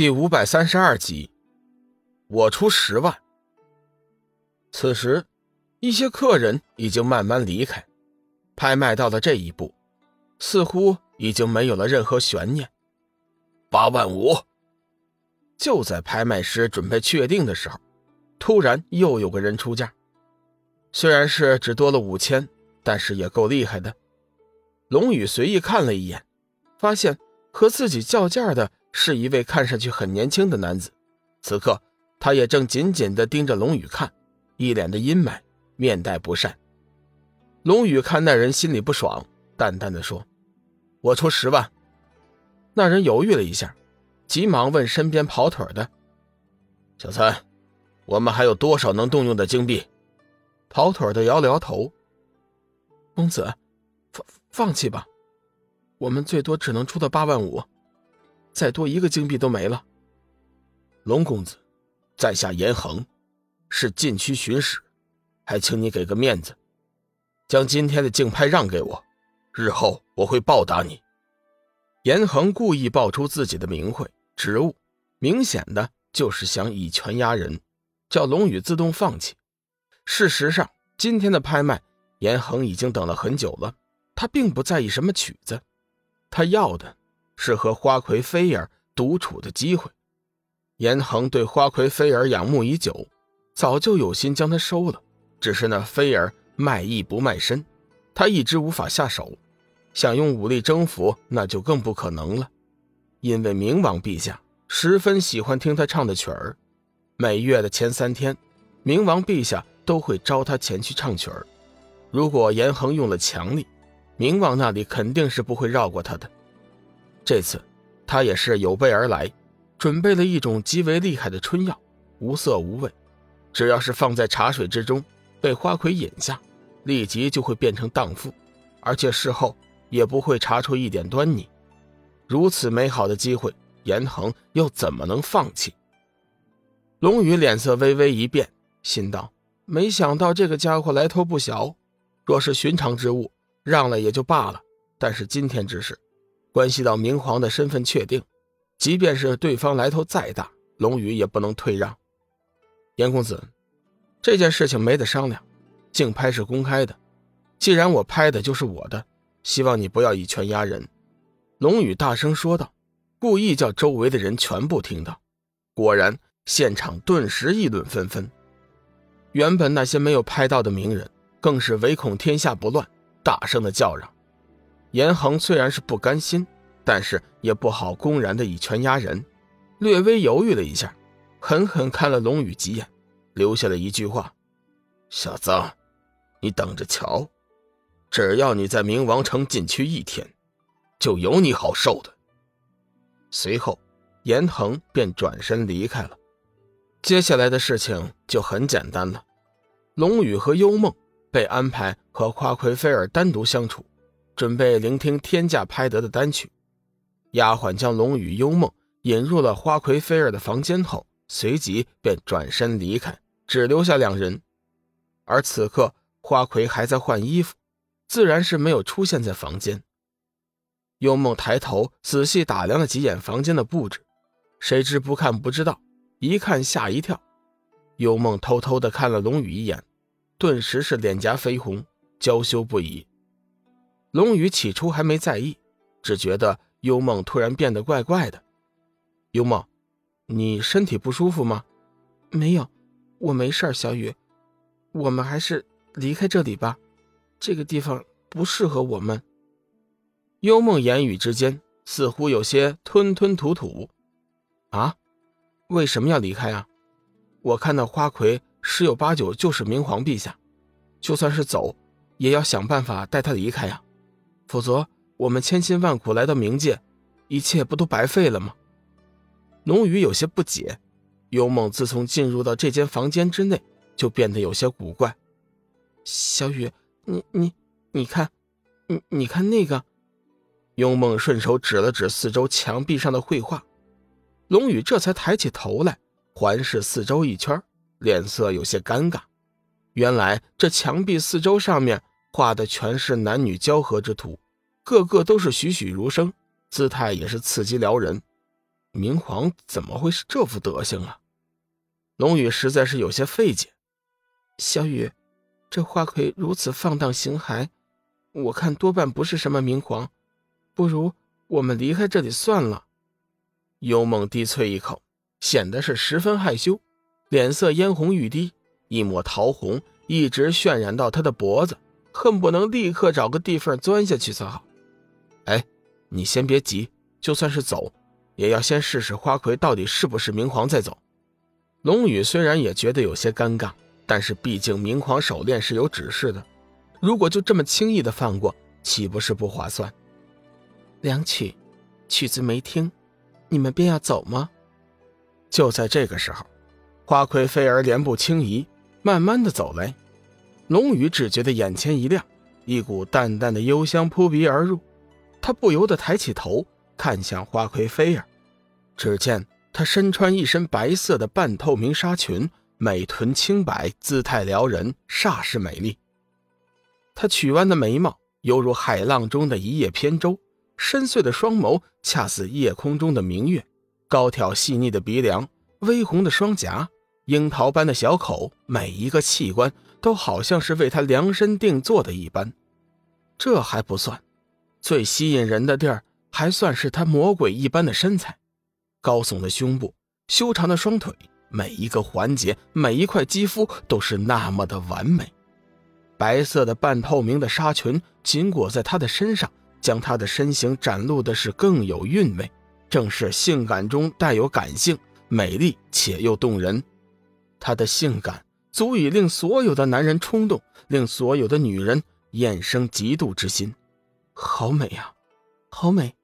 第五百三十二集，我出十万。此时，一些客人已经慢慢离开，拍卖到了这一步，似乎已经没有了任何悬念。八万五。就在拍卖师准备确定的时候，突然又有个人出价，虽然是只多了五千，但是也够厉害的。龙宇随意看了一眼，发现和自己较价的。是一位看上去很年轻的男子，此刻他也正紧紧地盯着龙宇看，一脸的阴霾，面带不善。龙宇看那人心里不爽，淡淡的说：“我出十万。”那人犹豫了一下，急忙问身边跑腿的：“小三，我们还有多少能动用的金币？”跑腿的摇了摇头：“公子，放放弃吧，我们最多只能出到八万五。”再多一个金币都没了。龙公子，在下严恒，是禁区巡使，还请你给个面子，将今天的竞拍让给我，日后我会报答你。严恒故意报出自己的名讳、职务，明显的就是想以权压人，叫龙宇自动放弃。事实上，今天的拍卖，严恒已经等了很久了。他并不在意什么曲子，他要的。是和花魁菲儿独处的机会。严恒对花魁菲儿仰慕已久，早就有心将她收了。只是那菲儿卖艺不卖身，他一直无法下手。想用武力征服，那就更不可能了。因为冥王陛下十分喜欢听他唱的曲儿，每月的前三天，冥王陛下都会招他前去唱曲儿。如果严恒用了强力，冥王那里肯定是不会绕过他的。这次，他也是有备而来，准备了一种极为厉害的春药，无色无味，只要是放在茶水之中，被花魁饮下，立即就会变成荡妇，而且事后也不会查出一点端倪。如此美好的机会，严恒又怎么能放弃？龙宇脸色微微一变，心道：没想到这个家伙来头不小。若是寻常之物，让了也就罢了，但是今天之事。关系到明皇的身份确定，即便是对方来头再大，龙宇也不能退让。严公子，这件事情没得商量，竞拍是公开的，既然我拍的就是我的，希望你不要以权压人。龙宇大声说道，故意叫周围的人全部听到。果然，现场顿时议论纷纷。原本那些没有拍到的名人，更是唯恐天下不乱，大声的叫嚷。严恒虽然是不甘心，但是也不好公然的以权压人，略微犹豫了一下，狠狠看了龙宇几眼，留下了一句话：“小子，你等着瞧，只要你在冥王城禁区一天，就有你好受的。”随后，严恒便转身离开了。接下来的事情就很简单了，龙宇和幽梦被安排和花魁菲尔单独相处。准备聆听天价拍得的单曲，丫鬟将龙与幽梦引入了花魁菲儿的房间后，随即便转身离开，只留下两人。而此刻花魁还在换衣服，自然是没有出现在房间。幽梦抬头仔细打量了几眼房间的布置，谁知不看不知道，一看吓一跳。幽梦偷偷的看了龙宇一眼，顿时是脸颊绯红，娇羞不已。龙宇起初还没在意，只觉得幽梦突然变得怪怪的。幽梦，你身体不舒服吗？没有，我没事小雨，我们还是离开这里吧，这个地方不适合我们。幽梦言语之间似乎有些吞吞吐吐。啊，为什么要离开啊？我看到花魁十有八九就是明皇陛下，就算是走，也要想办法带他离开呀。否则，我们千辛万苦来到冥界，一切不都白费了吗？龙宇有些不解。幽梦自从进入到这间房间之内，就变得有些古怪。小雨，你你你看，你你看那个。幽梦顺手指了指四周墙壁上的绘画，龙宇这才抬起头来，环视四周一圈，脸色有些尴尬。原来这墙壁四周上面。画的全是男女交合之图，个个都是栩栩如生，姿态也是刺激撩人。明皇怎么会是这副德行啊？龙宇实在是有些费解。小雨，这花魁如此放荡形骸，我看多半不是什么明皇，不如我们离开这里算了。幽梦低啐一口，显得是十分害羞，脸色嫣红欲滴，一抹桃红一直渲染到他的脖子，恨不能立刻找个地缝钻下去才好。哎，你先别急，就算是走，也要先试试花魁到底是不是明皇再走。龙宇虽然也觉得有些尴尬，但是毕竟明皇手链是有指示的，如果就这么轻易的放过，岂不是不划算？两曲，曲子没听，你们便要走吗？就在这个时候，花魁飞儿莲步轻移，慢慢的走来。龙宇只觉得眼前一亮，一股淡淡的幽香扑鼻而入，他不由得抬起头看向花魁菲儿，只见。她身穿一身白色的半透明纱裙，美臀轻摆，姿态撩人，煞是美丽。她曲弯的眉毛犹如海浪中的一叶扁舟，深邃的双眸恰似夜空中的明月，高挑细腻的鼻梁，微红的双颊，樱桃般的小口，每一个器官都好像是为她量身定做的一般。这还不算，最吸引人的地儿还算是她魔鬼一般的身材。高耸的胸部，修长的双腿，每一个环节，每一块肌肤都是那么的完美。白色的半透明的纱裙紧裹在她的身上，将她的身形展露的是更有韵味，正是性感中带有感性，美丽且又动人。她的性感足以令所有的男人冲动，令所有的女人衍生嫉妒之心。好美啊，好美！